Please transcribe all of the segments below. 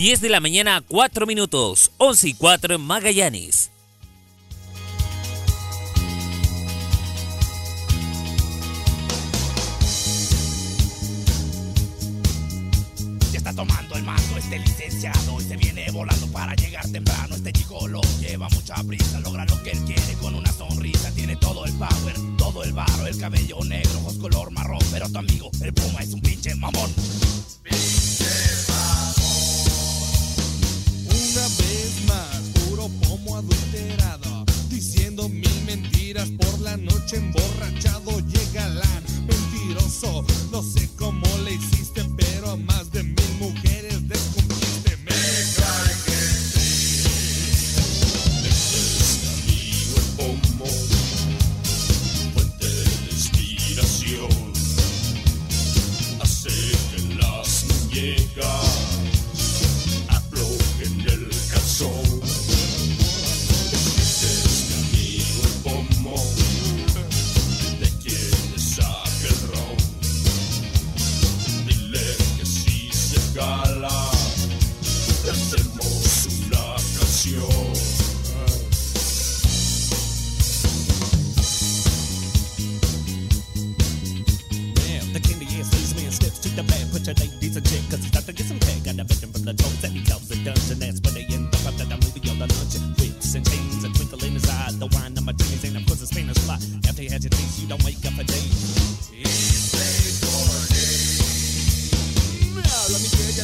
10 de la mañana, 4 minutos, 11 y 4 en Magallanes. Ya está tomando el mando este licenciado y se viene volando para llegar temprano. Este chico lo lleva mucha prisa, logra lo que él quiere con una sonrisa. Tiene todo el power, todo el barro, el cabello negro, ojos color marrón. Pero tu amigo, el puma, es un pinche mamón. Una puro pomo adulterado, diciendo mil mentiras por la noche emborrachado. Llega la mentiroso, no sé cómo le hiciste, pero más de mil to end up after he had your taste, you don't wake up a day.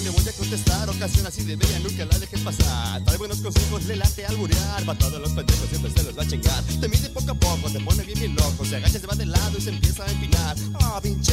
Le voy a contestar. Ocasión así de bella, nunca la dejes pasar. Trae buenos consejos, le late alburear. Va todos los pendejos, siempre se los va a chingar. Te mide poco a poco, te pone bien, bien loco. Se agacha, se va de lado y se empieza a empinar. Ah, pinche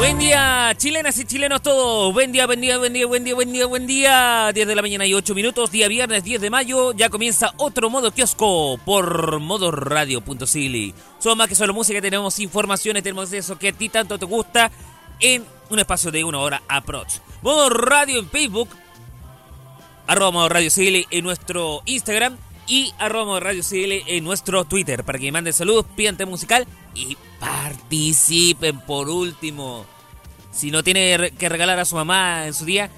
Buen día, chilenas y chilenos todos. Buen día, buen día, buen día, buen día, buen día, buen día. 10 de la mañana y 8 minutos, día viernes 10 de mayo. Ya comienza otro modo kiosco por modoradio.cl. Somos más que solo música, tenemos informaciones, tenemos eso que a ti tanto te gusta en un espacio de una hora approach. Modo Radio en Facebook, arroba modo radio CL en nuestro Instagram y arroba Radio CL en nuestro Twitter para que me manden saludos, pidan musical y participen por último. Si no tiene que regalar a su mamá en su día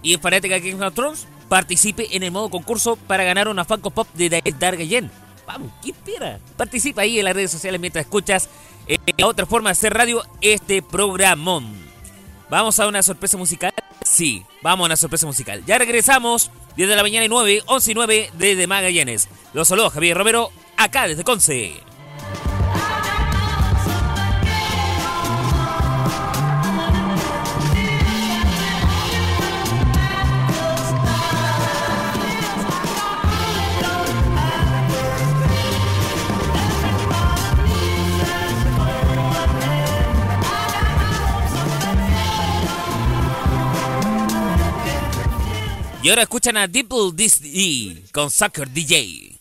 y es fanática de Game of Thrones, participe en el modo concurso para ganar una Funko Pop de Dargayen. Vamos, ¿qué espera? Participa ahí en las redes sociales mientras escuchas eh, la otra forma de hacer radio este programón. Vamos a una sorpresa musical Sí, vamos a una sorpresa musical. Ya regresamos, 10 de la mañana y 9, 11 y 9 desde Magallanes. Los saludos, Javier Romero, acá desde Conce. Y ahora escuchan a Deeple D con Soccer DJ.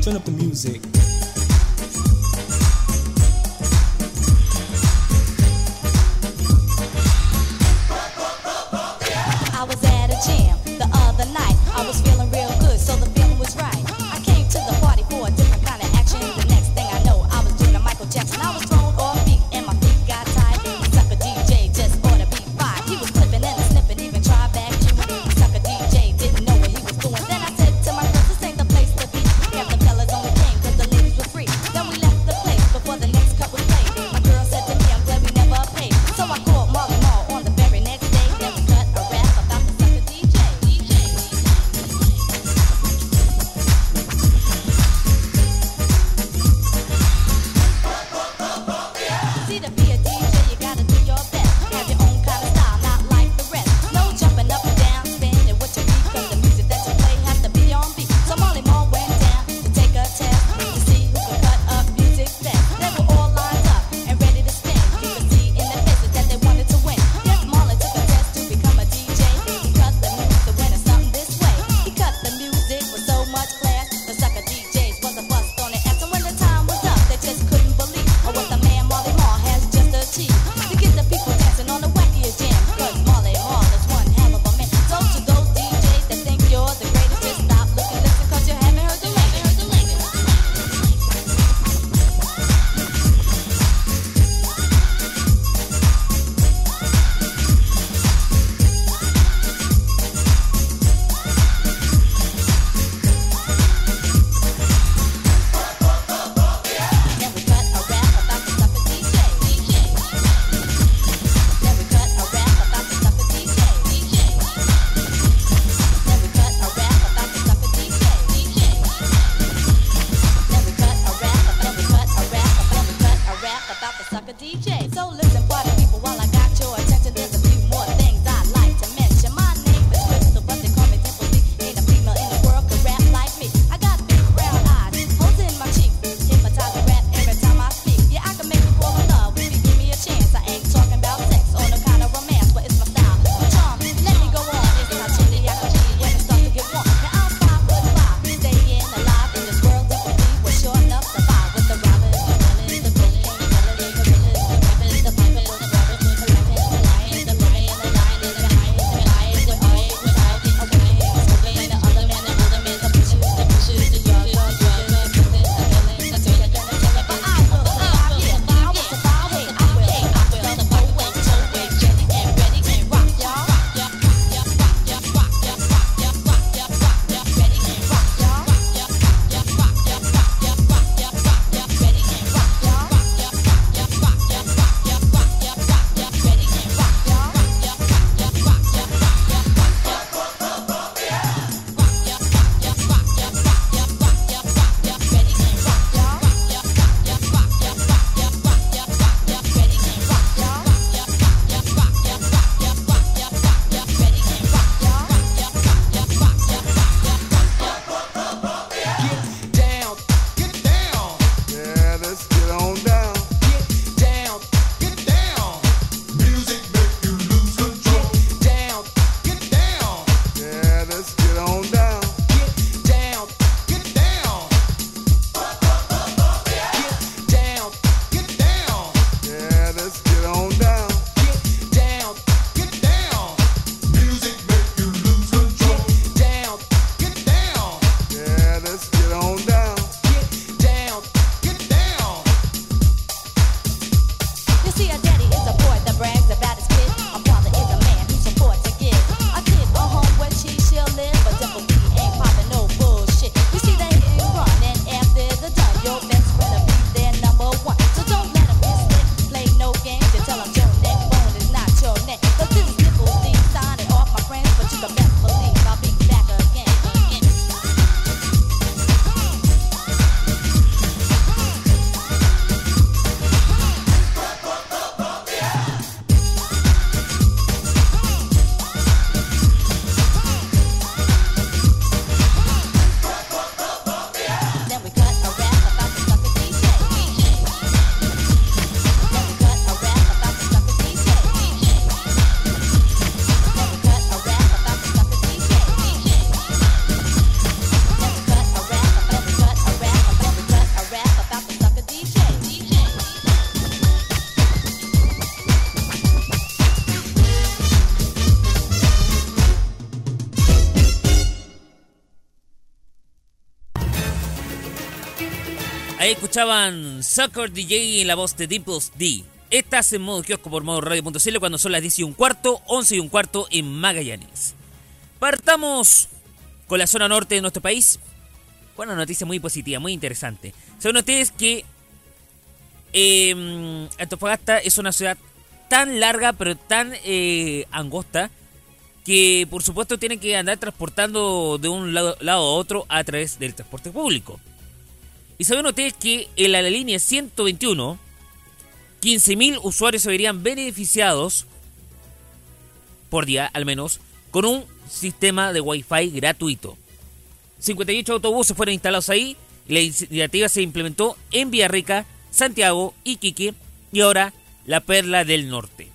Turn up the music. Escuchaban Soccer DJ en la voz de Dimples D. Estás en modo kiosco por modo radio.cl cuando son las 10 y un cuarto, 11 y un cuarto en Magallanes. Partamos con la zona norte de nuestro país. Una noticia muy positiva, muy interesante. Saben ustedes que eh, Antofagasta es una ciudad tan larga pero tan eh, angosta que por supuesto tienen que andar transportando de un lado a otro a través del transporte público. Y saben ustedes que en la línea 121, 15.000 usuarios se verían beneficiados por día, al menos, con un sistema de Wi-Fi gratuito. 58 autobuses fueron instalados ahí. La iniciativa se implementó en Villarrica, Santiago, Iquique y ahora la Perla del Norte.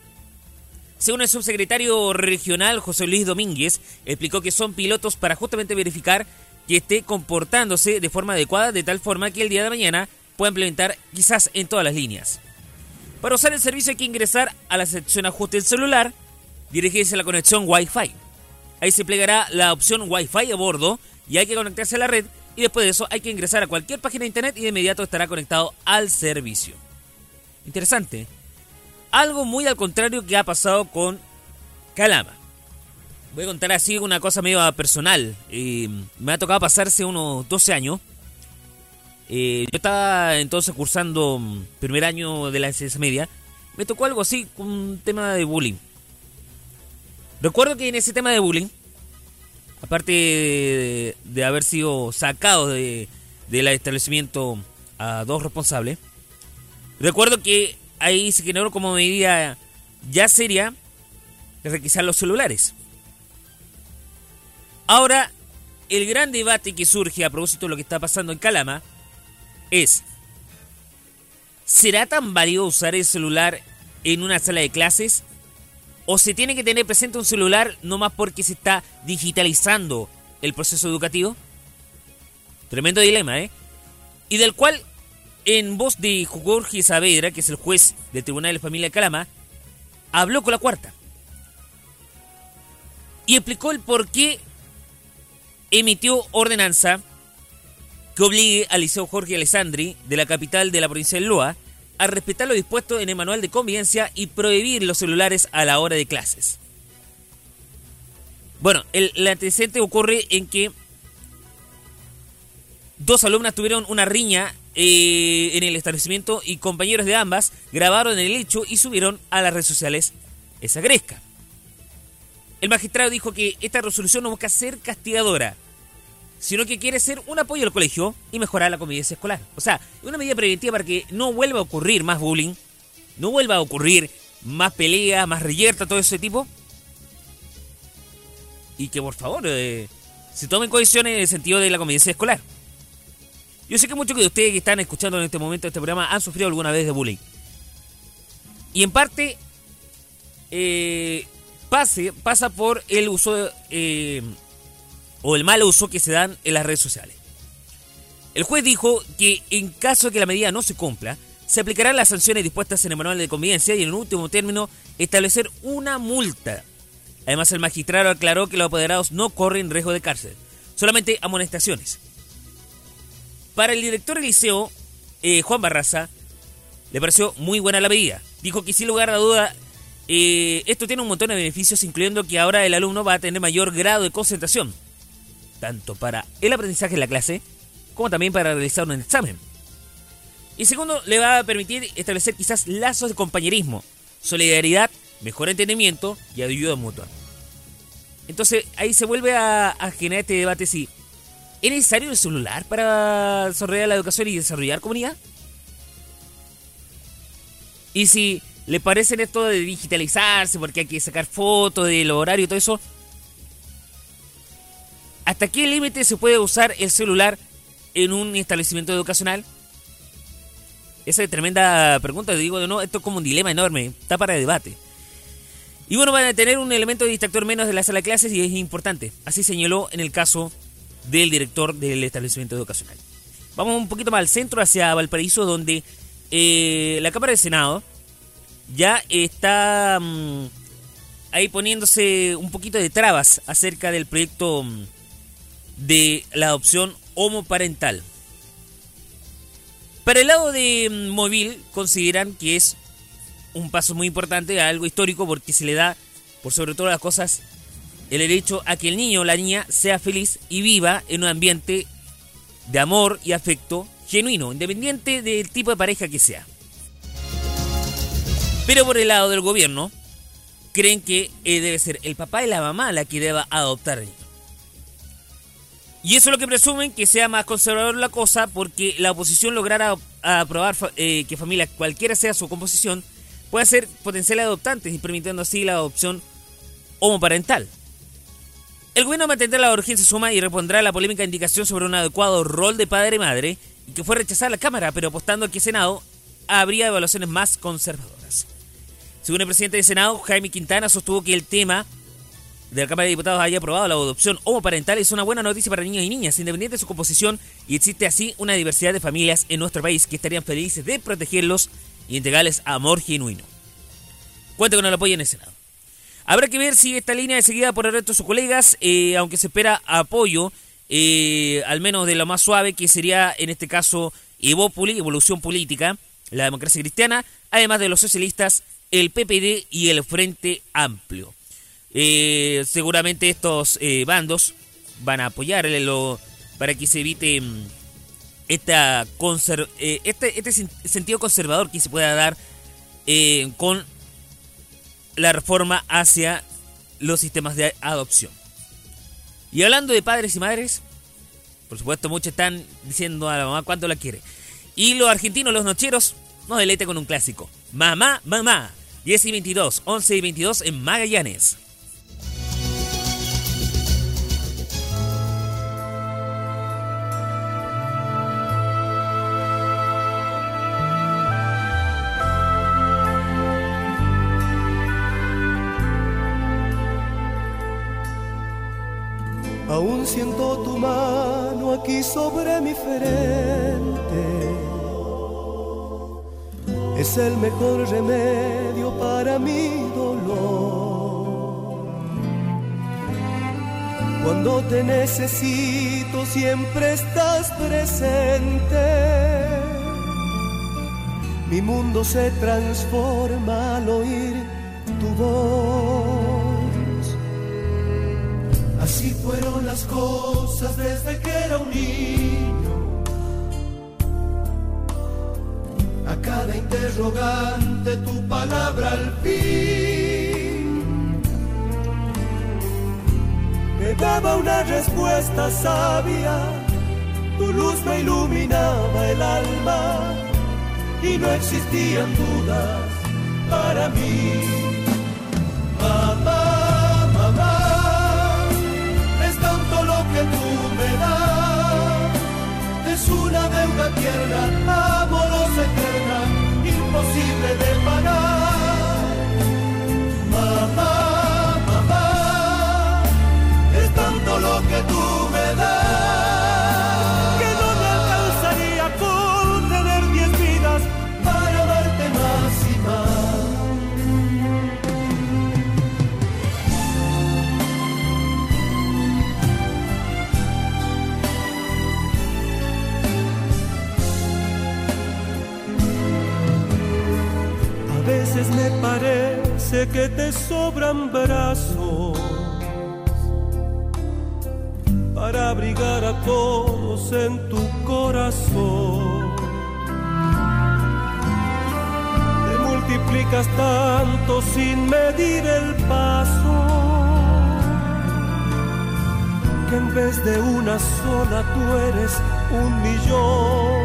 Según el subsecretario regional José Luis Domínguez, explicó que son pilotos para justamente verificar que esté comportándose de forma adecuada de tal forma que el día de mañana pueda implementar quizás en todas las líneas. Para usar el servicio hay que ingresar a la sección ajuste del celular, dirigirse a la conexión Wi-Fi. Ahí se plegará la opción Wi-Fi a bordo y hay que conectarse a la red y después de eso hay que ingresar a cualquier página de internet y de inmediato estará conectado al servicio. Interesante. Algo muy al contrario que ha pasado con Calama. Voy a contar así una cosa medio personal. Eh, me ha tocado pasarse unos 12 años. Eh, yo estaba entonces cursando mm, primer año de la enseñanza media. Me tocó algo así, un tema de bullying. Recuerdo que en ese tema de bullying, aparte de, de haber sido sacado de, del establecimiento a dos responsables, recuerdo que ahí se generó como medida ya seria requisar los celulares. Ahora, el gran debate que surge a propósito de lo que está pasando en Calama es, ¿será tan válido usar el celular en una sala de clases? ¿O se tiene que tener presente un celular no más porque se está digitalizando el proceso educativo? Tremendo dilema, ¿eh? Y del cual, en voz de Jorge Saavedra, que es el juez del Tribunal de Familia de Calama, habló con la cuarta. Y explicó el por qué emitió ordenanza que obligue al Liceo Jorge Alessandri, de la capital de la provincia de Loa, a respetar lo dispuesto en el manual de convivencia y prohibir los celulares a la hora de clases. Bueno, el, antecedente ocurre en que dos alumnas tuvieron una riña eh, en el establecimiento y compañeros de ambas grabaron el hecho y subieron a las redes sociales esa gresca. El magistrado dijo que esta resolución no busca ser castigadora, sino que quiere ser un apoyo al colegio y mejorar la convivencia escolar. O sea, una medida preventiva para que no vuelva a ocurrir más bullying, no vuelva a ocurrir más peleas, más reyerta, todo ese tipo. Y que por favor eh, se tomen condiciones en el sentido de la convivencia escolar. Yo sé que muchos de ustedes que están escuchando en este momento este programa han sufrido alguna vez de bullying. Y en parte eh, pase, pasa por el uso eh, o el mal uso que se dan en las redes sociales. El juez dijo que en caso de que la medida no se cumpla, se aplicarán las sanciones dispuestas en el manual de convivencia y en último término establecer una multa. Además el magistrado aclaró que los apoderados no corren riesgo de cárcel, solamente amonestaciones. Para el director del liceo, eh, Juan Barraza, le pareció muy buena la medida. Dijo que sin lugar a duda eh, esto tiene un montón de beneficios, incluyendo que ahora el alumno va a tener mayor grado de concentración, tanto para el aprendizaje en la clase, como también para realizar un examen. Y segundo, le va a permitir establecer quizás lazos de compañerismo, solidaridad, mejor entendimiento y ayuda mutua. Entonces ahí se vuelve a, generar este debate si ¿es necesario el celular para desarrollar la educación y desarrollar comunidad? Y si le parecen esto de digitalizarse porque hay que sacar fotos del horario y todo eso, ¿hasta qué límite se puede usar el celular en un establecimiento educacional? Esa es tremenda pregunta, digo de no, esto es como un dilema enorme, está para debate. Y bueno, van a tener un elemento de distractor menos de la sala de clases y es importante. Así señaló en el caso del director del establecimiento educacional. Vamos un poquito más al centro, hacia Valparaíso, donde eh, la Cámara del Senado ya está mm, ahí poniéndose un poquito de trabas acerca del proyecto mm, de la adopción homoparental. Para el lado de mm, móvil, consideran que es un paso muy importante, algo histórico, porque se le da, por sobre todas las cosas, el derecho a que el niño o la niña sea feliz y viva en un ambiente de amor y afecto genuino, independiente del tipo de pareja que sea. Pero por el lado del gobierno, creen que eh, debe ser el papá y la mamá la que deba adoptar al niño. Y eso es lo que presumen que sea más conservador la cosa, porque la oposición lograra aprobar eh, que familia, cualquiera sea su composición, pueda ser potenciales adoptantes y permitiendo así la adopción homoparental. El gobierno mantendrá la urgencia suma y repondrá la polémica indicación sobre un adecuado rol de padre y madre, y que fue rechazada la Cámara, pero apostando a que Senado habría evaluaciones más conservadoras. Según el presidente del Senado, Jaime Quintana sostuvo que el tema de la Cámara de Diputados haya aprobado la adopción homoparental es una buena noticia para niños y niñas, independiente de su composición, y existe así una diversidad de familias en nuestro país que estarían felices de protegerlos y entregarles amor genuino. Cuenta con el apoyo en el Senado. Habrá que ver si esta línea es seguida por el resto de sus colegas, eh, aunque se espera apoyo, eh, al menos de lo más suave, que sería en este caso Evópoli, Evolución Política, la democracia cristiana, además de los socialistas, el PPD y el Frente Amplio. Eh, seguramente estos eh, bandos van a apoyar lo, para que se evite mm, esta conser, eh, este, este sentido conservador que se pueda dar con la reforma hacia los sistemas de adopción. Y hablando de padres y madres, por supuesto muchos están diciendo a la mamá cuánto la quiere. Y los argentinos, los nocheros, nos deleite con un clásico. Mamá, mamá. 10 y 22, 11 y 22 en Magallanes. Aún siento tu mano aquí sobre mi frente. Es el mejor remedio para mi dolor. Cuando te necesito siempre estás presente. Mi mundo se transforma al oír tu voz. Fueron las cosas desde que era un niño. A cada interrogante tu palabra al fin me daba una respuesta sabia. Tu luz me iluminaba el alma y no existían dudas para mí. Deuda tierna, amorosa eterna, imposible de pagar. Veces me parece que te sobran brazos para abrigar a todos en tu corazón. Te multiplicas tanto sin medir el paso que en vez de una sola tú eres un millón.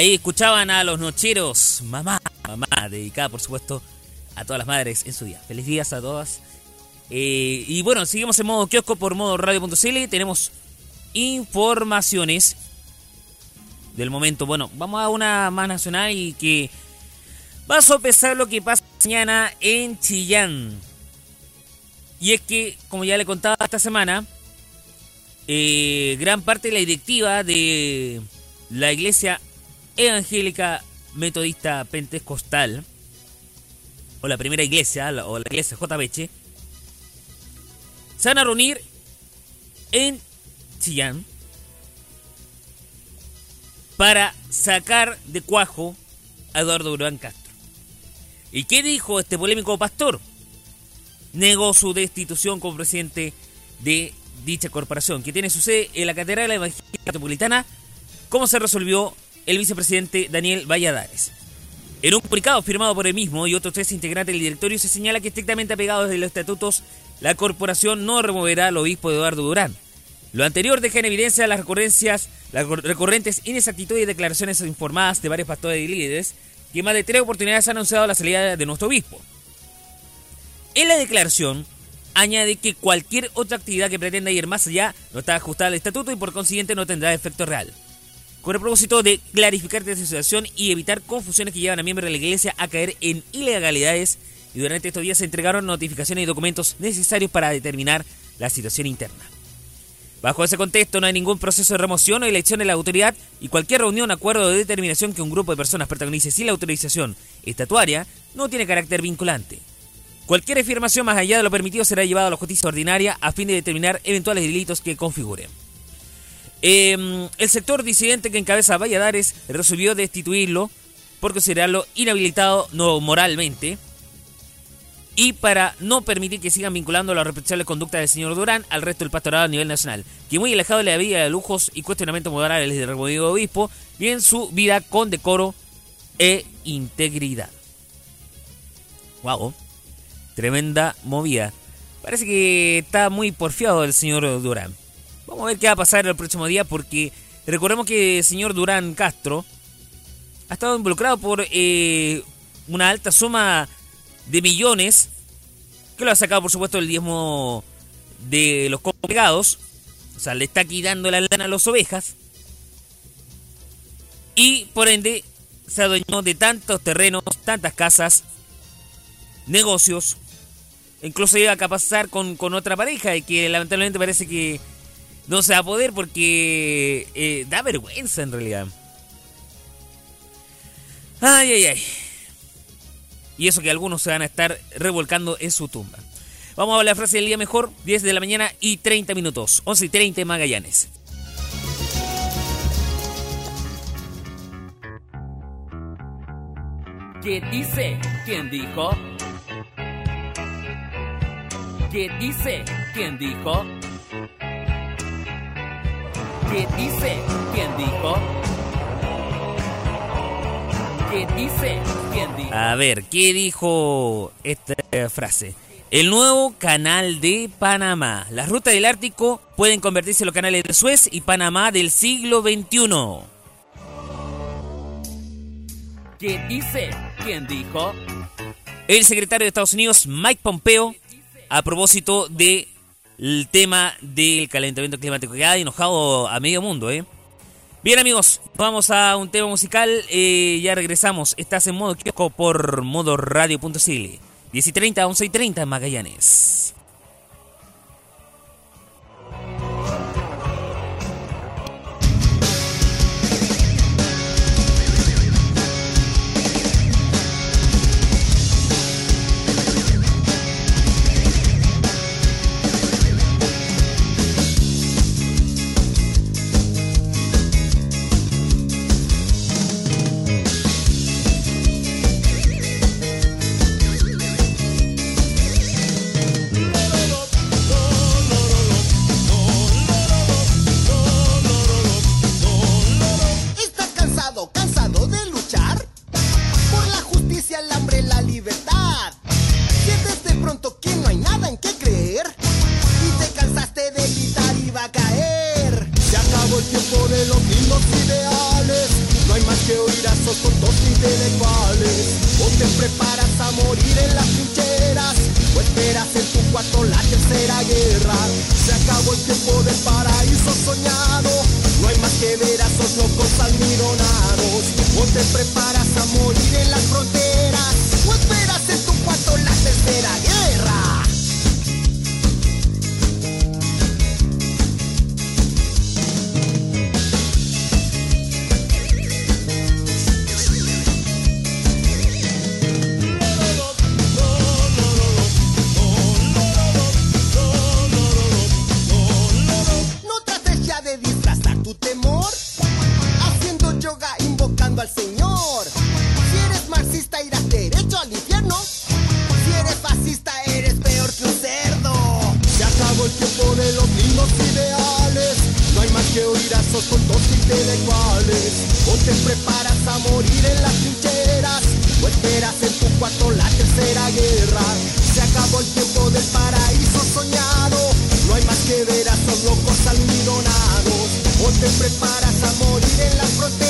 Ahí escuchaban a los nocheros, mamá, mamá, dedicada por supuesto a todas las madres en su día. Feliz días a todas. Eh, y bueno, seguimos en modo kiosco por modo radio.cl. Tenemos informaciones del momento. Bueno, vamos a una más nacional y que va a sopesar lo que pasa mañana en Chillán. Y es que, como ya le contaba esta semana, eh, gran parte de la directiva de la iglesia evangélica metodista pentecostal, o la primera iglesia, o la iglesia JBH, se van a reunir en Chillán para sacar de cuajo a Eduardo Durán Castro. ¿Y qué dijo este polémico pastor? Negó su destitución como presidente de dicha corporación, que tiene su sede en la Catedral Evangélica Metropolitana, como se resolvió el vicepresidente Daniel Valladares. En un comunicado firmado por él mismo y otros tres integrantes del directorio se señala que estrictamente apegados de los estatutos, la corporación no removerá al obispo Eduardo Durán. Lo anterior deja en evidencia las recurrencias, las recurrentes inexactitudes y declaraciones informadas de varios pastores y líderes que más de tres oportunidades han anunciado la salida de nuestro obispo. En la declaración añade que cualquier otra actividad que pretenda ir más allá no está ajustada al estatuto y por consiguiente no tendrá efecto real. Con el propósito de clarificar esta situación y evitar confusiones que llevan a miembros de la iglesia a caer en ilegalidades, y durante estos días se entregaron notificaciones y documentos necesarios para determinar la situación interna. Bajo ese contexto no hay ningún proceso de remoción o elección de la autoridad y cualquier reunión, acuerdo o determinación que un grupo de personas protagonice sin la autorización estatuaria no tiene carácter vinculante. Cualquier afirmación más allá de lo permitido será llevada a la justicia ordinaria a fin de determinar eventuales delitos que configuren. Eh, el sector disidente que encabeza Valladares resolvió destituirlo por considerarlo inhabilitado no moralmente y para no permitir que sigan vinculando la reprochable conducta del señor Durán al resto del pastorado a nivel nacional, que muy alejado de la vida de lujos y cuestionamientos morales del removido obispo, y en su vida con decoro e integridad. Wow, tremenda movida. Parece que está muy porfiado el señor Durán. Vamos a ver qué va a pasar el próximo día porque recordemos que el señor Durán Castro ha estado involucrado por eh, una alta suma de millones que lo ha sacado por supuesto el diezmo de los congregados. O sea, le está quitando la lana a las ovejas. Y por ende se adueñó de tantos terrenos, tantas casas, negocios. Incluso llega a pasar con, con otra pareja y que lamentablemente parece que no se va a poder porque eh, da vergüenza en realidad. Ay, ay, ay. Y eso que algunos se van a estar revolcando en su tumba. Vamos a la frase del día mejor, 10 de la mañana y 30 minutos, 11 y 30 Magallanes. ¿Qué dice? ¿Quién dijo? ¿Qué dice? ¿Quién dijo? ¿Qué dice? ¿Quién dijo? ¿Qué dice? ¿Quién dijo? A ver, ¿qué dijo esta frase? El nuevo canal de Panamá. Las rutas del Ártico pueden convertirse en los canales de Suez y Panamá del siglo XXI. ¿Qué dice? ¿Quién dijo? El secretario de Estados Unidos, Mike Pompeo, a propósito de el tema del calentamiento climático que ha enojado a medio mundo, ¿eh? Bien amigos, vamos a un tema musical, eh, ya regresamos, estás en modo kiosco por modo radio.cl, 10 y 30, 11 y 30 en Magallanes. A esos tontos intelectuales O te preparas a morir en las trincheras O esperas en tu cuarto la tercera guerra. Se acabó el tiempo del paraíso soñado no hay más que ver a esos locos almidonados O te preparas a morir en las fronteras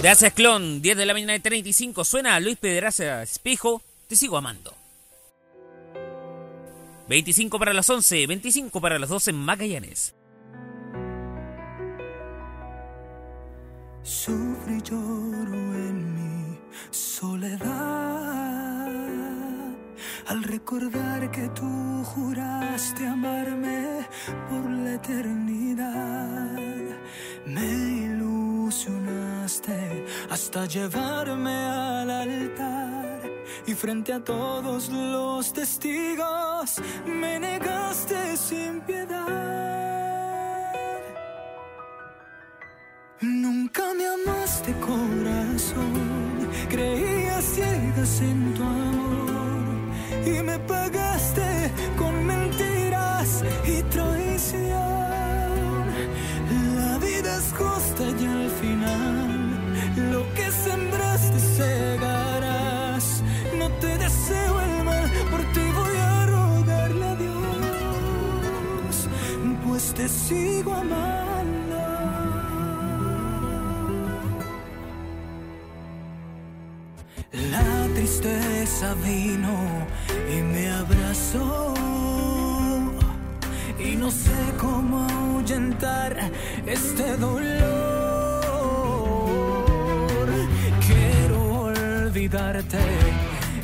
Gracias, clon. 10 de la mañana de 35. Suena Luis Pedraza Espejo. Te sigo amando. 25 para las 11, 25 para las 12 en Magallanes. Sufro y lloro en mi soledad al recordar que tú juraste amarme por la eternidad. Me ilusionaste hasta llevarme al altar y frente a todos los testigos me negaste sin piedad. Nunca me amaste corazón, creías ciegas en tu amor y me pagaste con mentiras y traición. Justa y al final lo que sembraste segarás. No te deseo el mal, por ti voy a rogarle a Dios, pues te sigo amando. La tristeza vino y me abrazó y no sé cómo ahuyentar este dolor. Quiero olvidarte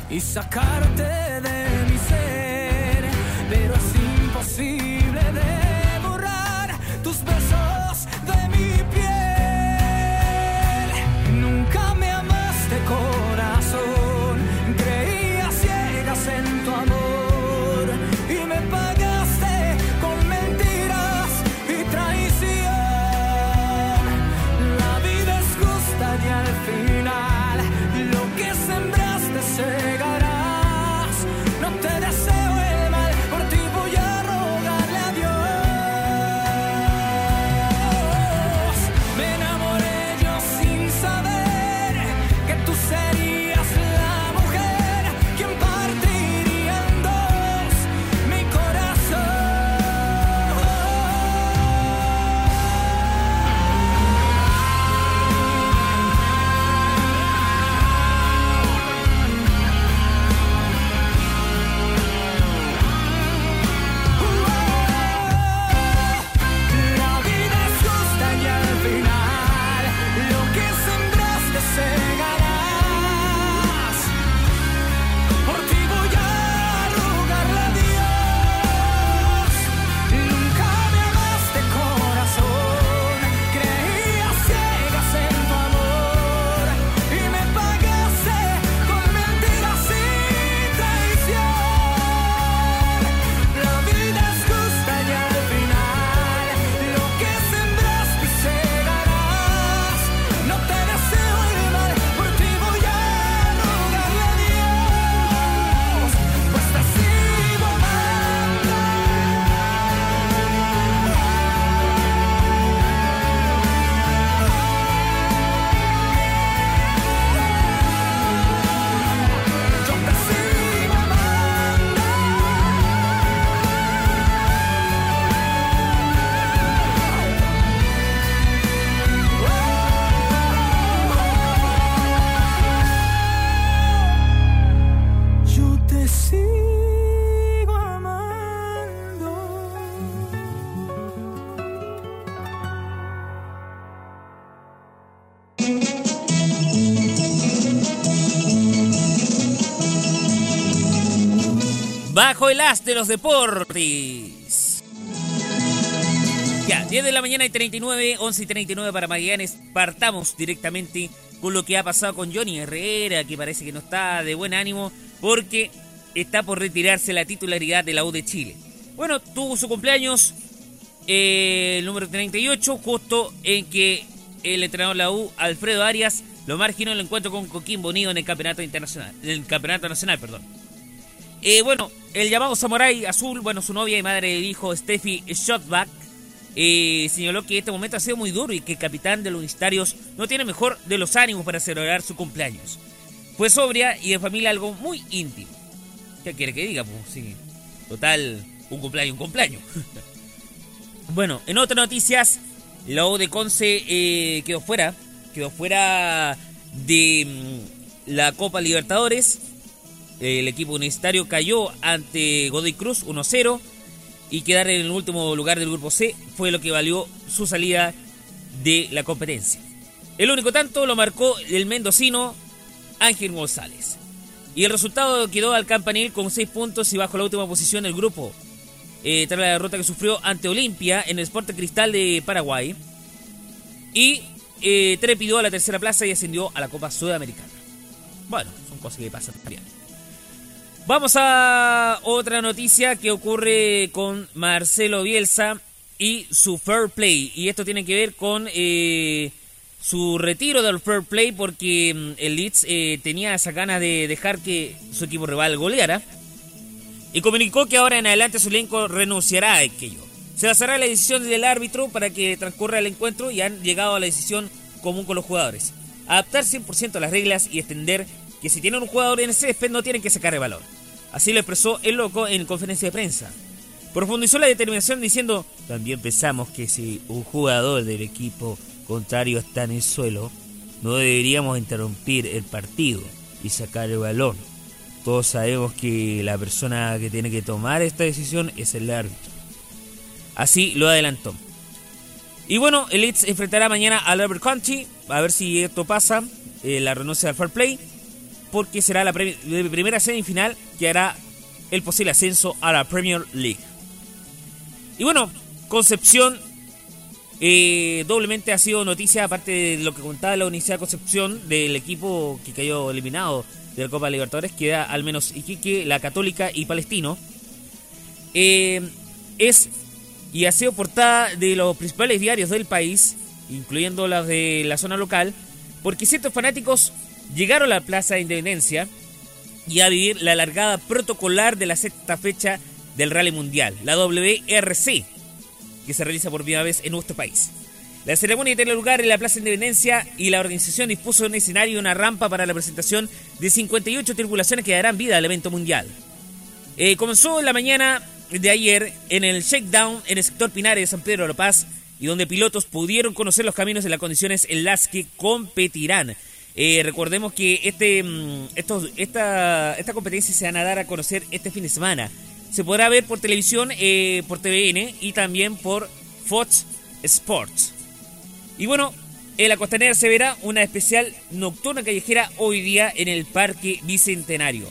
y sacarte de mi ser, pero es imposible devorar tus besos de mi piel. Bajo el as de los deportes. Ya, 10 de la mañana y 39, 11 y 39 para Magallanes. Partamos directamente con lo que ha pasado con Johnny Herrera, que parece que no está de buen ánimo porque está por retirarse la titularidad de la U de Chile. Bueno, tuvo su cumpleaños eh, el número 38, justo en que el entrenador de la U, Alfredo Arias, lo marginó el encuentro con Coquimbo Unido en el campeonato internacional, en el campeonato nacional, perdón. Eh, bueno, el llamado Samurai Azul, bueno, su novia y madre del hijo Steffi Shotback eh, señaló que este momento ha sido muy duro y que el capitán de los Unistarios no tiene mejor de los ánimos para celebrar su cumpleaños. Fue sobria y de familia algo muy íntimo. ¿Qué quiere que diga? Pues sí, total, un cumpleaños, un cumpleaños. bueno, en otras noticias, la U de Conce eh, quedó fuera, quedó fuera de mm, la Copa Libertadores. El equipo universitario cayó ante Godoy Cruz 1-0 y quedar en el último lugar del grupo C fue lo que valió su salida de la competencia. El único tanto lo marcó el mendocino Ángel González. Y el resultado quedó al campanil con 6 puntos y bajo la última posición del grupo. Eh, tras la derrota que sufrió ante Olimpia en el Sport Cristal de Paraguay. Y eh, trepidó a la tercera plaza y ascendió a la Copa Sudamericana. Bueno, son cosas que pasan también. Vamos a otra noticia que ocurre con Marcelo Bielsa y su fair play. Y esto tiene que ver con eh, su retiro del fair play porque mm, el Leeds eh, tenía esa ganas de dejar que su equipo rival goleara. Y comunicó que ahora en adelante su elenco renunciará a aquello. Se basará en la decisión del árbitro para que transcurra el encuentro y han llegado a la decisión común con los jugadores. Adaptar 100% a las reglas y extender que si tienen un jugador en el césped no tienen que sacar el valor. Así lo expresó el loco en conferencia de prensa. Profundizó la determinación diciendo, también pensamos que si un jugador del equipo contrario está en el suelo, no deberíamos interrumpir el partido y sacar el balón. Todos sabemos que la persona que tiene que tomar esta decisión es el árbitro. Así lo adelantó. Y bueno, el Leeds enfrentará mañana al Albert County. A ver si esto pasa. eh, la renuncia al Fair Play. Porque será la de primera semifinal que hará el posible ascenso a la Premier League. Y bueno, Concepción eh, doblemente ha sido noticia, aparte de lo que contaba la Universidad de Concepción, del equipo que cayó eliminado de la Copa Libertadores, queda al menos Iquique, la Católica y Palestino. Eh, es y ha sido portada de los principales diarios del país, incluyendo las de la zona local, porque ciertos fanáticos llegaron a la Plaza de Independencia y a vivir la alargada protocolar de la sexta fecha del Rally Mundial, la WRC, que se realiza por primera vez en nuestro país. La ceremonia tiene lugar en la Plaza de Independencia y la organización dispuso un escenario y una rampa para la presentación de 58 tripulaciones que darán vida al evento mundial. Eh, comenzó en la mañana de ayer en el shakedown en el sector Pinares de San Pedro de la Paz y donde pilotos pudieron conocer los caminos y las condiciones en las que competirán. Eh, recordemos que este, mm, estos- esta, esta competencia se van a dar a conocer este fin de semana. Se podrá ver por televisión, eh, por TVN y también por Fox Sports. Y bueno, en la costanera se verá una especial nocturna callejera hoy día en el Parque Bicentenario.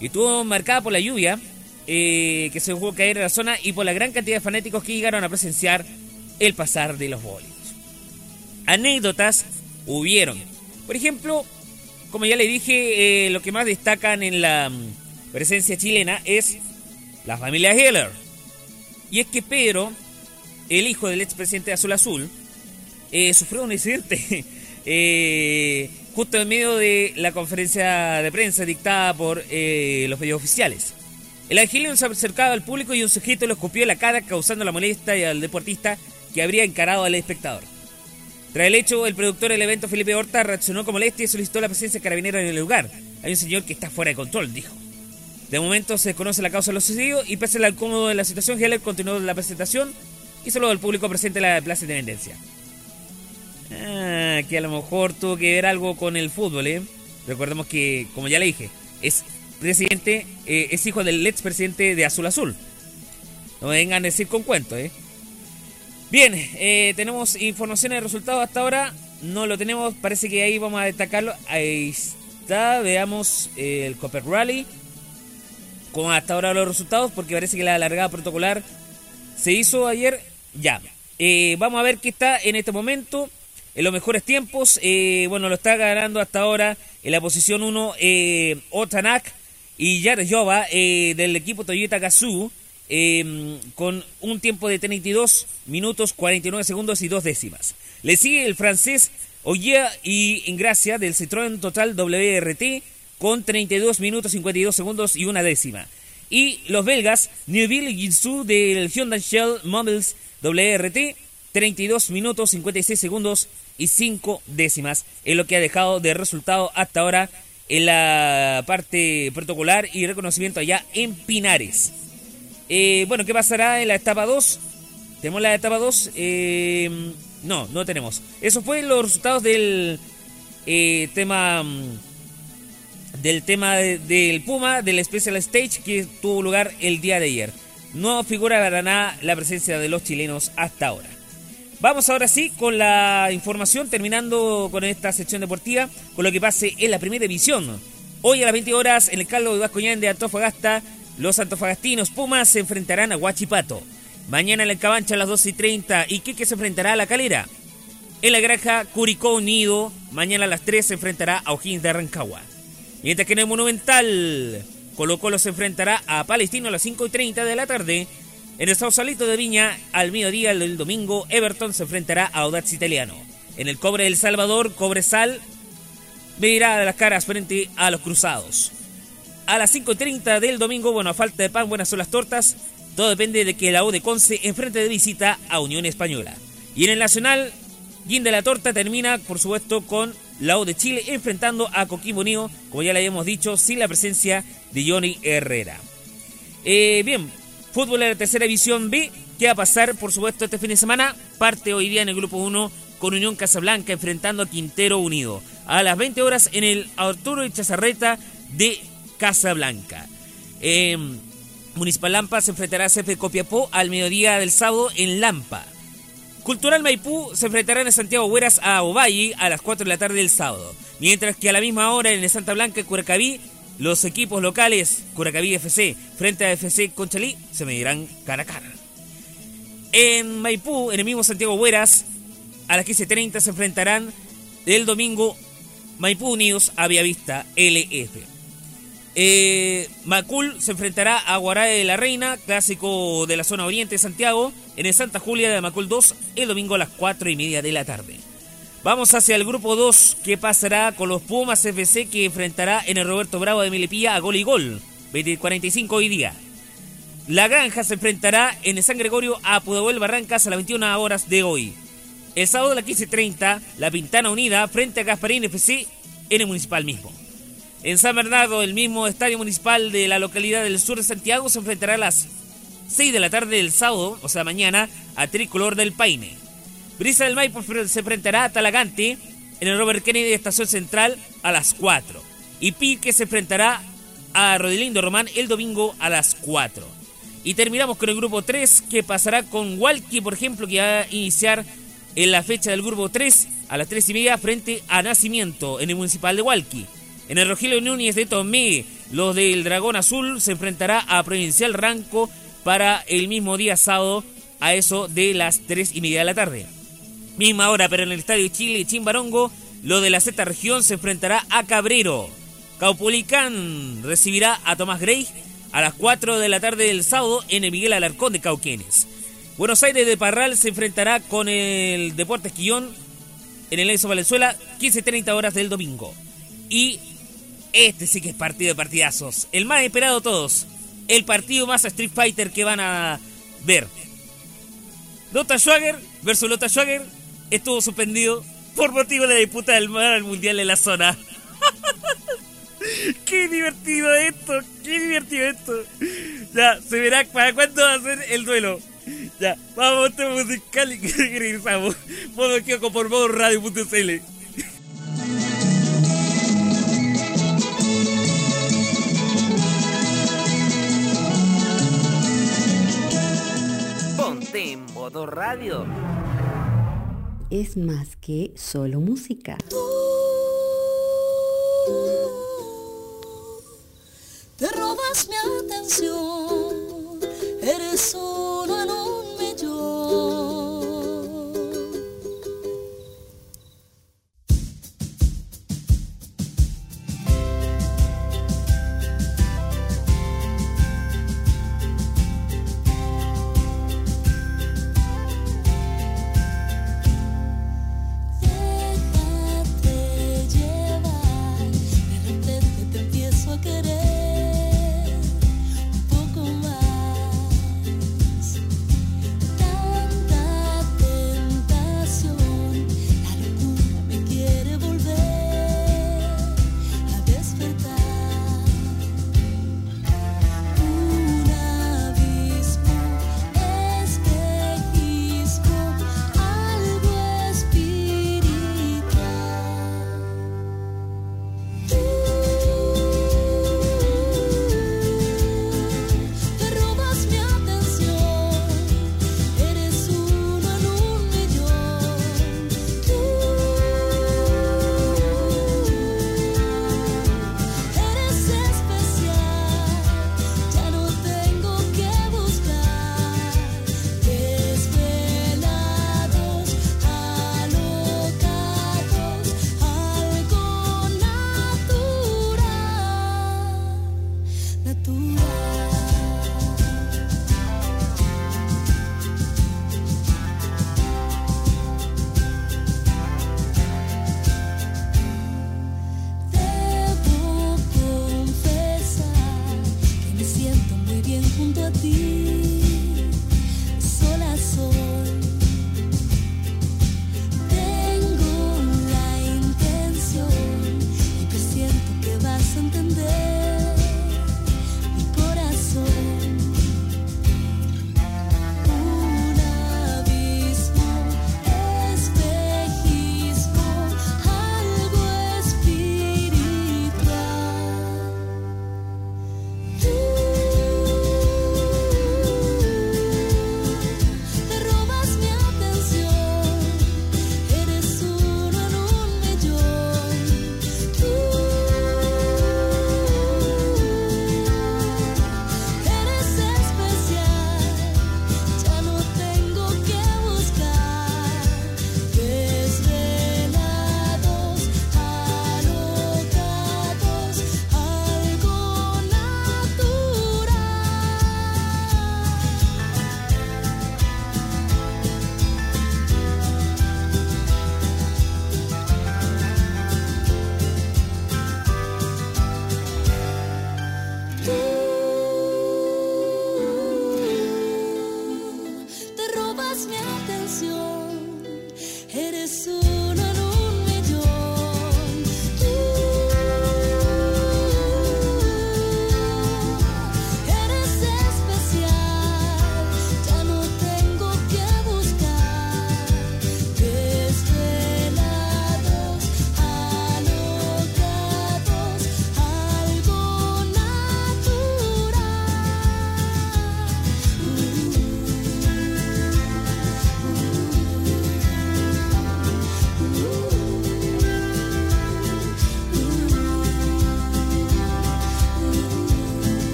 Y estuvo marcada por la lluvia eh, que se dejó caer en la zona y por la gran cantidad de fanáticos que llegaron a presenciar el pasar de los bólidos. Anécdotas hubieron. Por ejemplo, como ya le dije, eh, lo que más destacan en la mm, presencia chilena es la familia Heller. Y es que Pedro, el hijo del expresidente de Azul Azul, eh, sufrió un incidente eh, justo en medio de la conferencia de prensa dictada por eh, los medios oficiales. El angelino se acercaba al público y un sujeto lo escupió en la cara causando la molestia al deportista que habría encarado al espectador. Tras el hecho, el productor del evento, Felipe Horta, reaccionó con molestia y solicitó la presencia de en el lugar. Hay un señor que está fuera de control, dijo. De momento se desconoce la causa de lo sucedido y pese al incómodo de la situación, Heller continuó la presentación y saludó al público presente en la Plaza de Independencia. Ah, que a lo mejor tuvo que ver algo con el fútbol, ¿eh? Recordemos que, como ya le dije, es presidente, eh, es hijo del expresidente de Azul Azul. No me vengan a decir con cuento, ¿eh? Bien, eh, tenemos información de resultados hasta ahora. No lo tenemos, parece que ahí vamos a destacarlo. Ahí está, veamos eh, el Copper Rally. Con hasta ahora los resultados, porque parece que la alargada protocolar se hizo ayer. Ya. Eh, vamos a ver qué está en este momento. En los mejores tiempos, eh, bueno, lo está ganando hasta ahora en la posición 1 eh, Otanak y eh, del equipo Toyota Gazoo eh, con un tiempo de 32 minutos 49 segundos y dos décimas. Le sigue el francés Ollea y Ingracia del Citroën Total WRT con 32 minutos 52 segundos y una décima. Y los belgas Neuville Ginsu del Hyundai Shell Mobils WRT 32 minutos 56 segundos y 5 décimas es lo que ha dejado de resultado hasta ahora en la parte protocolar y reconocimiento allá en Pinares. Eh, bueno, ¿qué pasará en la etapa 2? ¿Tenemos la etapa 2? Eh, no, no tenemos. Eso fue los resultados del eh, tema mm, del tema de- del Puma, del Special Stage que tuvo lugar el día de ayer. No figura para nada la presencia de los chilenos hasta ahora. Vamos ahora sí con la información, terminando con esta sección deportiva, con lo que pase en la primera división. Hoy a las 20 horas en el Carlos de Vascoñán de Antofagasta, los antofagastinos Pumas se enfrentarán a Huachipato. Mañana en el Cabancha a las 12 y 30, Iquique se enfrentará a La Calera. En la granja Curicó Unido, mañana a las 3 se enfrentará a O'Higgins de Rancagua. Mientras que en el Monumental, Colo Colo se enfrentará a Palestino a las 5 y 30 de la tarde. En el Sausalito de Viña, al mediodía del domingo, Everton se enfrentará a Audax Italiano. En el Cobre del Salvador, Cobresal medirá las caras frente a los Cruzados. A las 5.30 del domingo, bueno, a falta de pan, buenas son las tortas. Todo depende de que la U de Conce enfrente de visita a Unión Española. Y en el Nacional, Guinda la Torta termina, por supuesto, con la U de Chile enfrentando a Coquimbo Unido, como ya le habíamos dicho, sin la presencia de Johnny Herrera. Eh, bien, fútbol de la tercera división B, ¿qué va a pasar, por supuesto, este fin de semana? Parte hoy día en el grupo 1 con Unión Casablanca enfrentando a Quintero Unido. A las 20 horas en el Arturo y Chazarreta de Casablanca. Eh, Municipal Lampa se enfrentará a CF Copiapó al mediodía del sábado en Lampa. Cultural Maipú se enfrentará en Santiago Hueras a Ovalle a las 4 de la tarde del sábado. Mientras que a la misma hora en Santa Blanca y Curacaví, los equipos locales Curacaví FC frente a FC Conchalí se medirán cara a cara. En Maipú, en el mismo Santiago Hueras, a las 15.30 se enfrentarán el domingo Maipú Unidos a Vista LF. Eh, Macul se enfrentará a Guarae de la Reina, clásico de la zona oriente de Santiago, en el Santa Julia de Macul 2, el domingo a las 4 y media de la tarde. Vamos hacia el grupo 2, que pasará con los Pumas FC, que enfrentará en el Roberto Bravo de Milipilla a gol y gol, 2045 hoy día. La Granja se enfrentará en el San Gregorio a Pudahuel Barrancas a las 21 horas de hoy. El sábado a las 15.30, la Pintana Unida frente a Gasparín FC en el municipal mismo. En San Bernardo, el mismo estadio municipal de la localidad del sur de Santiago se enfrentará a las 6 de la tarde del sábado, o sea mañana, a Tricolor del Paine. Brisa del Maipo se enfrentará a Talagante en el Robert Kennedy Estación Central a las 4. Y Pique se enfrentará a Rodelindo Román el domingo a las 4. Y terminamos con el grupo 3 que pasará con Walkie, por ejemplo, que va a iniciar en la fecha del grupo 3 a las 3 y media frente a Nacimiento en el municipal de Walkie. En el Rogelio Núñez de Tomé, los del Dragón Azul se enfrentará a Provincial Ranco para el mismo día sábado a eso de las 3 y media de la tarde. Misma hora, pero en el Estadio Chile Chimbarongo, lo de la Z región se enfrentará a Cabrero. Caupolicán recibirá a Tomás Grey a las 4 de la tarde del sábado en el Miguel Alarcón de Cauquenes. Buenos Aires de Parral se enfrentará con el Deportes Quillón en el Enzo Valenzuela, 15.30 horas del domingo. Y este sí que es partido de partidazos. El más esperado de todos. El partido más Street Fighter que van a ver. Lota Schwager versus Lota Schwager estuvo suspendido por motivo de la disputa del mar mundial en la zona. ¡Qué divertido esto! ¡Qué divertido esto! Ya, se verá para cuándo va a ser el duelo. Ya, vamos a este musical y regresamos. Modo Kyoko por modo radio.cl. Modo radio. Es más que solo música. Te robas mi atención, eres uno en un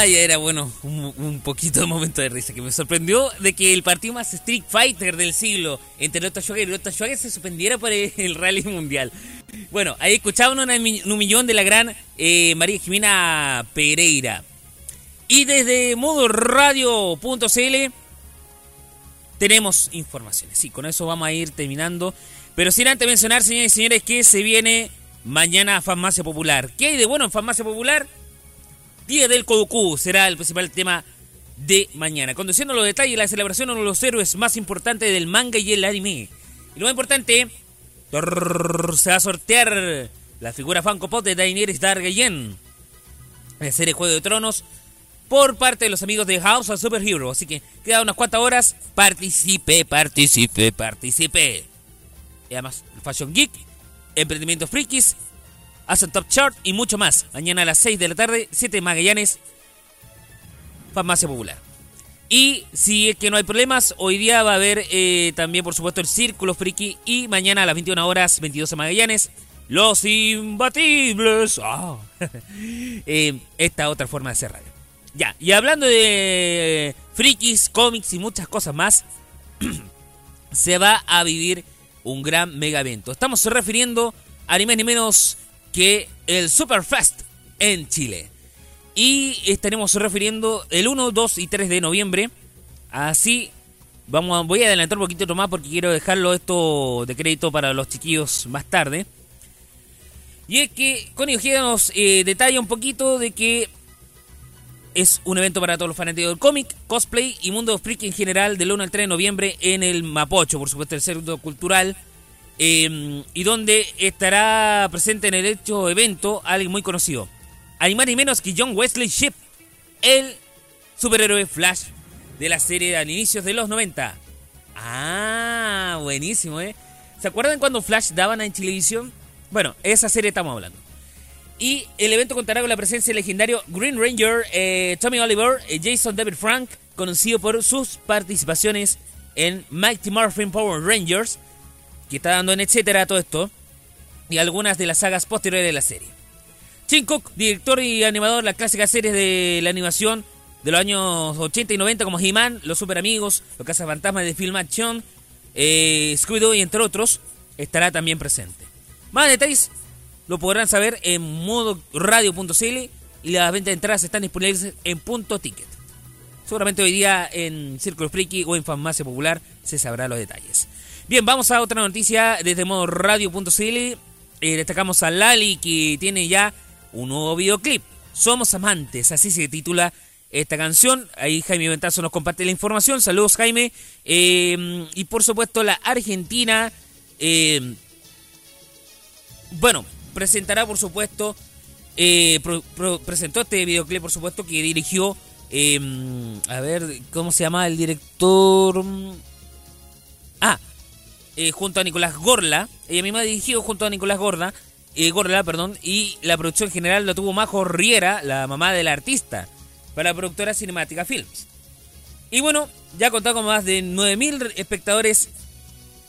Ay, era bueno, un, poquito de momento de risa que me sorprendió de que el partido más Street Fighter del siglo entre Lota Schwager y Lota Schwager se suspendiera por el, Rally Mundial. Bueno, ahí escuchaban una un millón de la gran eh, María Jimena Pereira. Y desde modoradio.cl tenemos informaciones. Sí, con eso vamos a ir terminando. Pero sin antes mencionar, señores y señores, que se viene mañana Farmacia Popular. ¿Qué hay de bueno en Farmacia Popular? Día del Kodoku será el principal tema de mañana. Conduciendo los detalles de la celebración de uno de los héroes más importantes del manga y el anime. Y lo más importante, se va a sortear la figura Funko Pop de Daenerys Targaryen. En la serie Juego de Tronos por parte de los amigos de House of Superhero. Así que queda unas cuantas horas. Participe, participe, participe. Y además, Fashion Geek, Emprendimientos Frikis, Hacen Top Chart y mucho más. Mañana a las 6 de la tarde, 7 de Magallanes, Farmacia Popular. Y si es que no hay problemas, hoy día va a haber eh, también, por supuesto, el Círculo Friki. Y mañana a las 21 horas, 22 de Magallanes, Los Imbatibles. Ah. Eh, esta otra forma de hacer radio. Ya, y hablando de frikis, cómics y muchas cosas más, se va a vivir un gran mega evento. Estamos refiriendo a ni más ni menos que el Superfest en Chile. Y estaremos refiriendo el 1, 2 y 3 de noviembre. Así, vamos voy a adelantar un poquito más porque quiero dejarlo esto de crédito para los chiquillos más tarde. Y es que Connie Ojeda nos eh, detalla un poquito de que es un evento para todos los fanáticos del cómic, cosplay y mundo freak en general del 1 al 3 de noviembre en el Mapocho, por supuesto, el centro cultural. Eh, y donde estará presente en el hecho evento alguien muy conocido. Hay más ni menos que John Wesley Shipp, el superhéroe Flash de la serie al inicios de los 90. Ah, buenísimo, ¿eh? ¿Se acuerdan cuando Flash daban en televisión? Bueno, esa serie estamos hablando. Y el evento contará con la presencia del legendario Green Ranger, eh, Tommy Oliver, eh, Jason David Frank, conocido por sus participaciones en Mighty Morphin Power Rangers, que está dando en etcétera todo esto, y algunas de las sagas posteriores de la serie. Tim Cook, director y animador de las clásicas series de la animación de los años 80 y 90 como He-Man, Los Super Amigos, Los Cazafantasmas de Film Action, eh, Scooby-Doo y entre otros, estará también presente. Más detalles lo podrán saber en modoradio.cl y las ventas de entradas están disponibles en punto ticket. Seguramente hoy día en Círculo Friki o en Farmacia Popular se sabrá los detalles. Bien, vamos a otra noticia desde modoradio.cl. Eh, destacamos a Lali que tiene ya un nuevo videoclip. Somos amantes, así se titula esta canción. Ahí Jaime Ventazo nos comparte la información. Saludos Jaime. Eh, y por supuesto la Argentina. eh, bueno, presentará por supuesto. eh, presentó este videoclip por supuesto que dirigió. eh, a ver, ¿cómo se llama el director? Ah, eh, junto a Nicolás Gorla. Ella misma dirigió junto a Nicolás Gorda, eh, Gorla, perdón, y la producción general la tuvo Majo Riera, la mamá del artista, para la productora Cinemática Films. Y bueno, ya ha contado con más de 9.000 espectadores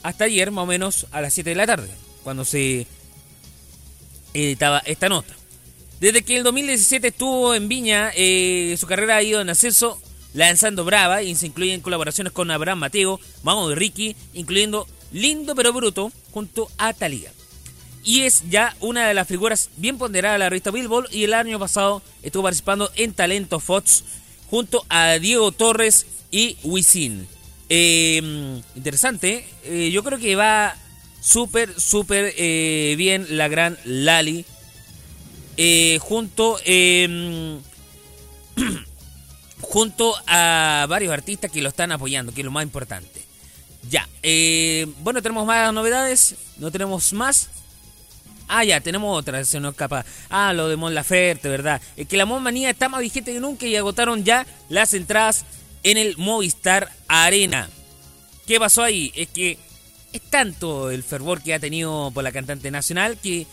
hasta ayer, más o menos a las 7 de la tarde, cuando se editaba esta nota. Desde que el 2017 estuvo en Viña, eh, su carrera ha ido en ascenso, lanzando Brava, y se incluyen colaboraciones con Abraham Mateo, Mamo de Ricky, incluyendo Lindo pero Bruto, junto a Talía. Y es ya una de las figuras bien ponderadas de la revista Billboard, y el año pasado estuvo participando en Talento Fox, junto a Diego Torres y Wisin. Eh, interesante, eh, yo creo que va súper, súper eh, bien la gran Lali. eh, junto, eh, junto a varios artistas que lo están apoyando, que es lo más importante. Ya, eh, bueno, tenemos más novedades, no tenemos más. Ah, ya, tenemos otra, se nos escapa. Ah, lo de Mon Laferte, ¿verdad? Es que la Mon Manía está más vigente que nunca y agotaron ya las entradas en el Movistar Arena. ¿Qué pasó ahí? Es que es tanto el fervor que ha tenido por la cantante nacional que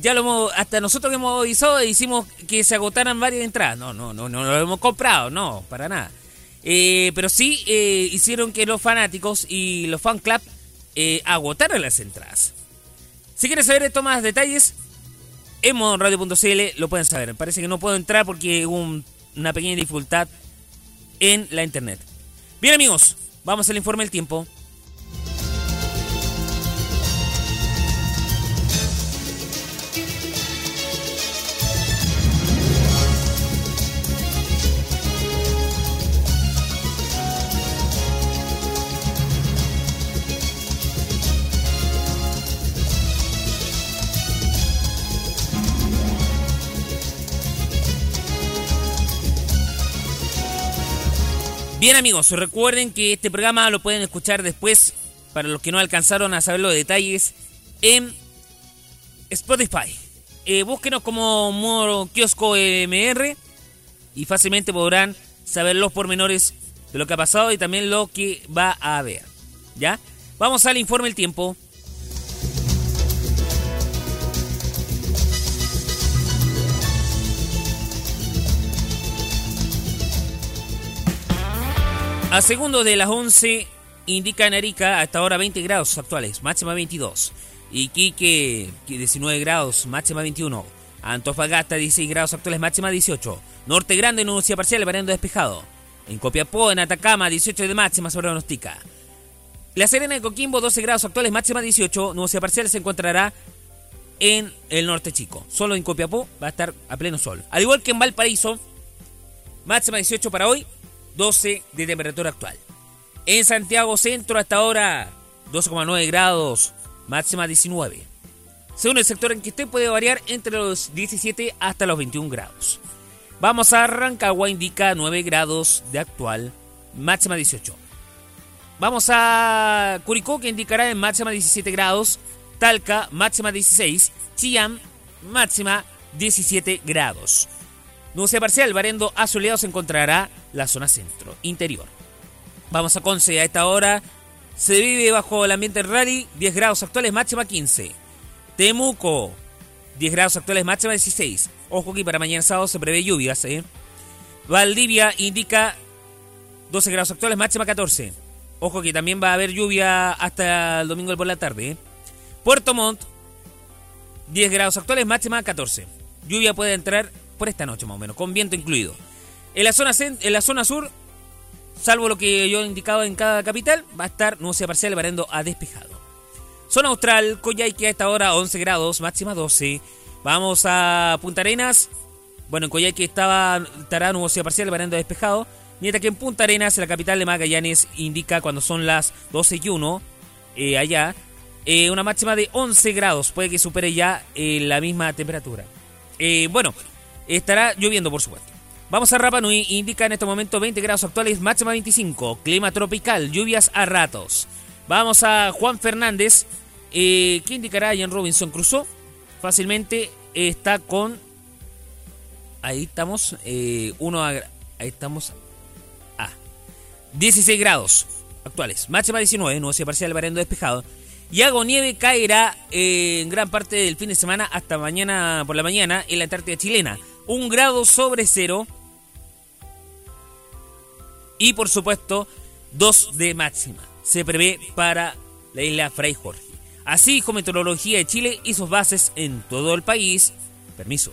ya lo hemos, hasta nosotros que hemos avisado hicimos que se agotaran varias entradas. No, no, no, no lo hemos comprado, no, para nada. Eh, pero sí eh, hicieron que los fanáticos y los fan club eh, agotaran las entradas. Si quieres saber esto más detalles, en modoradio.cl lo pueden saber. Parece que no puedo entrar porque hubo un- una pequeña dificultad en la internet. Bien amigos, vamos al informe del tiempo. Bien amigos, recuerden que este programa lo pueden escuchar después, para los que no alcanzaron a saber los detalles, en Spotify. Eh, búsquenos como Moro Kiosco MR y fácilmente podrán saber los pormenores de lo que ha pasado y también lo que va a haber. ¿Ya? Vamos al informe el tiempo. A segundo de las 11 indica en hasta ahora 20 grados actuales, máxima 22. Iquique 19 grados, máxima 21. Antofagasta 16 grados actuales, máxima 18. Norte Grande nubosidad parcial, variando despejado. En Copiapó, en Atacama 18 de máxima se pronostica. La Serena de Coquimbo 12 grados actuales, máxima 18. Nubosidad parcial se encontrará en el norte chico. Solo en Copiapó va a estar a pleno sol. Al igual que en Valparaíso, máxima 18 para hoy, 12 de temperatura actual. En Santiago Centro hasta ahora 12,9 grados, máxima 19. Según el sector en que esté puede variar entre los 17 hasta los 21 grados. Vamos a Rancagua, indica 9 grados de actual, máxima 18. Vamos a Curicó, que indicará en máxima 17 grados. Talca, máxima 16. Chillán, máxima 17 grados. Nubosidad parcial, variando a soleado se encontrará la zona centro, interior. Vamos a Conce, a esta hora se vive bajo el ambiente rally, 10 grados actuales, máxima 15. Temuco, 10 grados actuales, máxima 16. Ojo que para mañana sábado se prevé lluvias, ¿eh? Valdivia indica 12 grados actuales, máxima 14. Ojo que también va a haber lluvia hasta el domingo por la tarde, ¿eh? Puerto Montt, 10 grados actuales, máxima 14. Lluvia puede entrar por esta noche más o menos, con viento incluido. En la zona, en la zona sur, salvo lo que yo he indicado en cada capital, va a estar nubosidad parcial variando a despejado. Zona austral, Coyhaique a esta hora 11 grados, máxima 12. Vamos a Punta Arenas. Bueno, en Coyhaique estaba, estará nubosidad parcial variando a despejado. Mientras que en Punta Arenas, la capital de Magallanes, indica cuando son las 12 y 1, eh, allá, eh, una máxima de 11 grados. Puede que supere ya eh, la misma temperatura. Bueno, estará lloviendo, por supuesto. Vamos a Rapa Nui, indica en este momento 20 grados actuales, máxima 25. Clima tropical, lluvias a ratos. Vamos a Juan Fernández, eh, que indicará ahí en Robinson Crusoe. Fácilmente está con. Ahí estamos, eh, uno a- ahí estamos a 16 grados actuales, máxima 19, nubosidad parcial variando despejado. Y algo nieve caerá eh, en gran parte del fin de semana hasta mañana por la mañana en la Antártida chilena. Un grado sobre cero. Y por supuesto, 2 de máxima. Se prevé para la isla Fray Jorge. Así Meteorología de Chile y sus bases en todo el país. Permiso.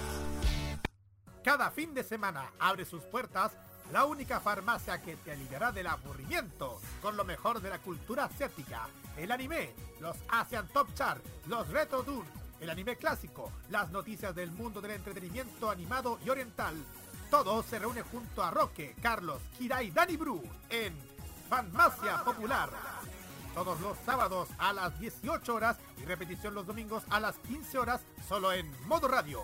Cada fin de semana abre sus puertas la única farmacia que te aliviará del aburrimiento con lo mejor de la cultura asiática, el anime, los Asian Top Chart, los Retro Tours, el anime clásico, las noticias del mundo del entretenimiento animado y oriental. Todo se reúne junto a Roque, Carlos, Kira y Dani Bru en Farmacia Popular. Todos los sábados a las 18 horas y repetición los domingos a las 15 horas solo en modo radio.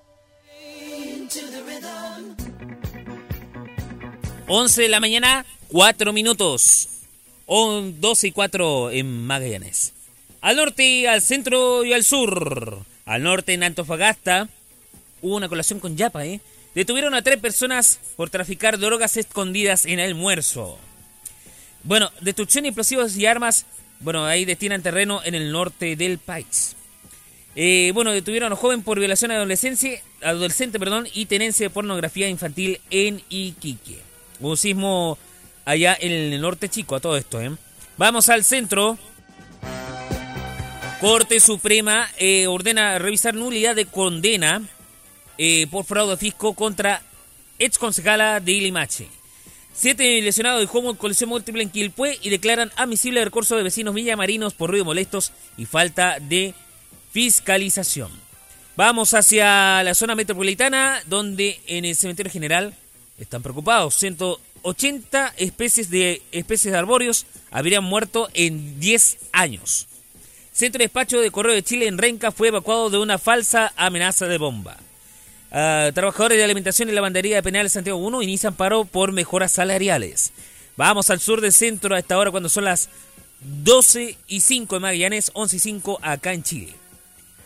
11 de la mañana, 4 minutos. O 12 y 4 en Magallanes. Al norte, al centro y al sur. Al norte, en Antofagasta, hubo una colación con Yapa, ¿eh? Detuvieron a tres personas por traficar drogas escondidas en almuerzo. Bueno, destrucción de explosivos y armas. Bueno, ahí destinan terreno en el norte del país. Eh, bueno, detuvieron a un joven por violación a adolescencia, adolescente perdón, y tenencia de pornografía infantil en Iquique. Un sismo allá en el norte chico a todo esto. ¿eh? Vamos al centro. Corte Suprema eh, ordena revisar nulidad de condena por fraude fisco contra ex concejala de Ilimache. Siete lesionados de Homo colisión múltiple en Quilpué y declaran admisible el recurso de vecinos villamarinos por ruido molestos y falta de fiscalización. Vamos hacia la zona metropolitana, donde en el cementerio general están preocupados. 180 especies de especies de arbóreos habrían muerto en 10 años. Centro de despacho de Correo de Chile en Renca fue evacuado de una falsa amenaza de bomba. Uh, trabajadores de alimentación y lavandería de Penal Santiago 1 inician paro por mejoras salariales. Vamos al sur del centro a esta hora cuando son las 12 y 5 de Magallanes, 11 y 5 acá en Chile.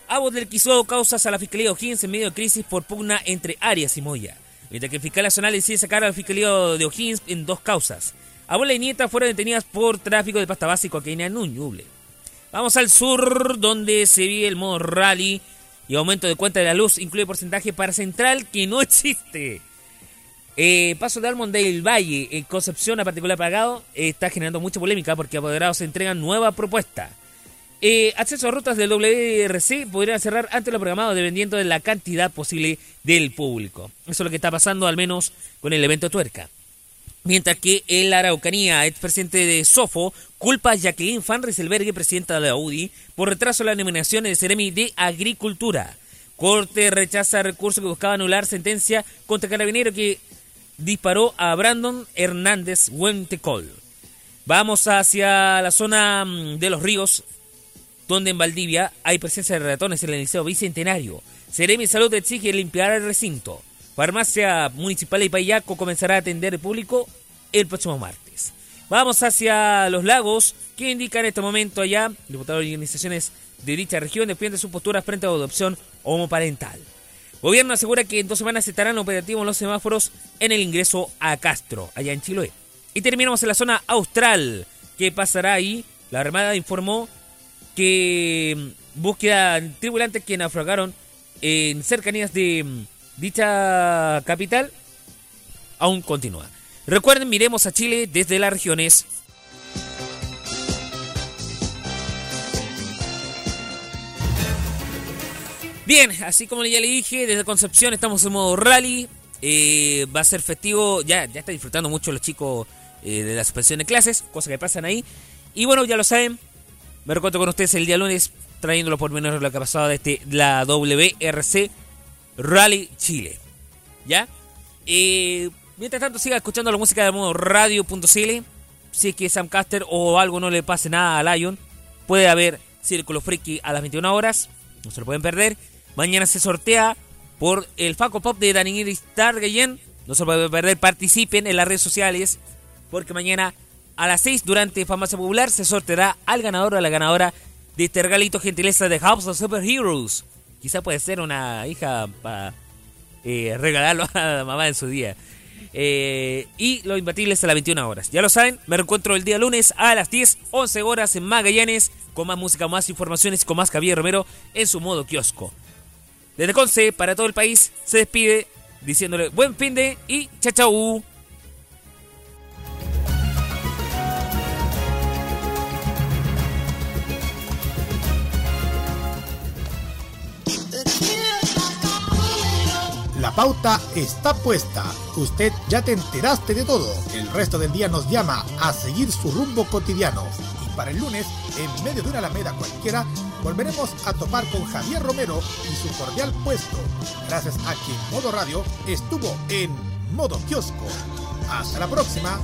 Aguas del Quisado causas a la Fiscalía de O'Higgins en medio de crisis por pugna entre Arias y Moya. Mientras que el fiscal nacional decide sacar a la Fiscalía de O'Higgins en dos causas. Abuela y nieta fueron detenidas por tráfico de pasta básica que en Ñuble. Vamos al sur, donde se vive el modo rally y aumento de cuenta de la luz, incluye porcentaje para central que no existe. Eh, paso de Almond del Valle, en Concepción a particular pagado, está generando mucha polémica porque apoderados entregan nueva propuesta. Eh, acceso a rutas del WRC podrían cerrar antes de lo programado dependiendo de la cantidad posible del público. Eso es lo que está pasando al menos con el evento Tuerca. Mientras que en la Araucanía, ex presidente de Sofo, culpa a Jacqueline Van Rieselberghe, presidenta de la UDI, por retraso en la nominación de Ceremi de Agricultura. Corte rechaza recurso que buscaba anular sentencia contra carabinero que disparó a Brandon Hernández Huentecol. Vamos hacia la zona mm, de los ríos, donde en Valdivia hay presencia de ratones en el Liceo Bicentenario. Ceremi Salud exige limpiar el recinto. Farmacia Municipal de Payaco comenzará a atender el público el próximo martes. Vamos hacia los lagos, que indica en este momento allá, diputados y organizaciones de dicha región defienden sus posturas frente a la adopción homoparental. Gobierno asegura que en dos semanas estarán operativos los semáforos en el ingreso a Castro, allá en Chiloé. Y terminamos en la zona austral. ¿Qué pasará ahí? La Armada informó que mm, búsqueda tripulantes que naufragaron en cercanías de mm, dicha capital aún continúa. Recuerden, miremos a Chile desde las regiones. Bien, así como ya le dije, desde Concepción estamos en modo rally. Eh, va a ser festivo, ya, ya está disfrutando mucho los chicos eh, de la suspensión de clases, cosas que pasan ahí. Y bueno, ya lo saben, me recuerdo con ustedes el día lunes, trayéndolo por menos lo que ha pasado desde la WRC Rally Chile. ¿Ya? Eh, mientras tanto, siga escuchando la música de modo radio.cl. Si es que Sam Caster o algo no le pase nada a Lion, puede haber Círculo Freaky a las 21 horas. No se lo pueden perder. Mañana se sortea por el Faco Pop de Daniel Stargayen. No se lo pueden perder. Participen en las redes sociales. Porque mañana a las 6 durante Farmacia Popular se sorteará al ganador o a la ganadora de este regalito gentileza de House of Superheroes. Quizá puede ser una hija para eh, regalarlo a la mamá en su día. Eh, y los imbatibles a las 21 horas. Ya lo saben, me reencuentro el día lunes a las 10, 11 horas en Magallanes, con más música, más informaciones, con más Javier Romero en su modo kiosco. Desde Conce, para todo el país, se despide diciéndole buen fin de y chao chao. La pauta está puesta. Usted ya te enteraste de todo. El resto del día nos llama a seguir su rumbo cotidiano. Y para el lunes, en medio de una alameda cualquiera, volveremos a topar con Javier Romero y su cordial puesto. Gracias a quien Modo Radio estuvo en Modo Kiosco. Hasta la próxima.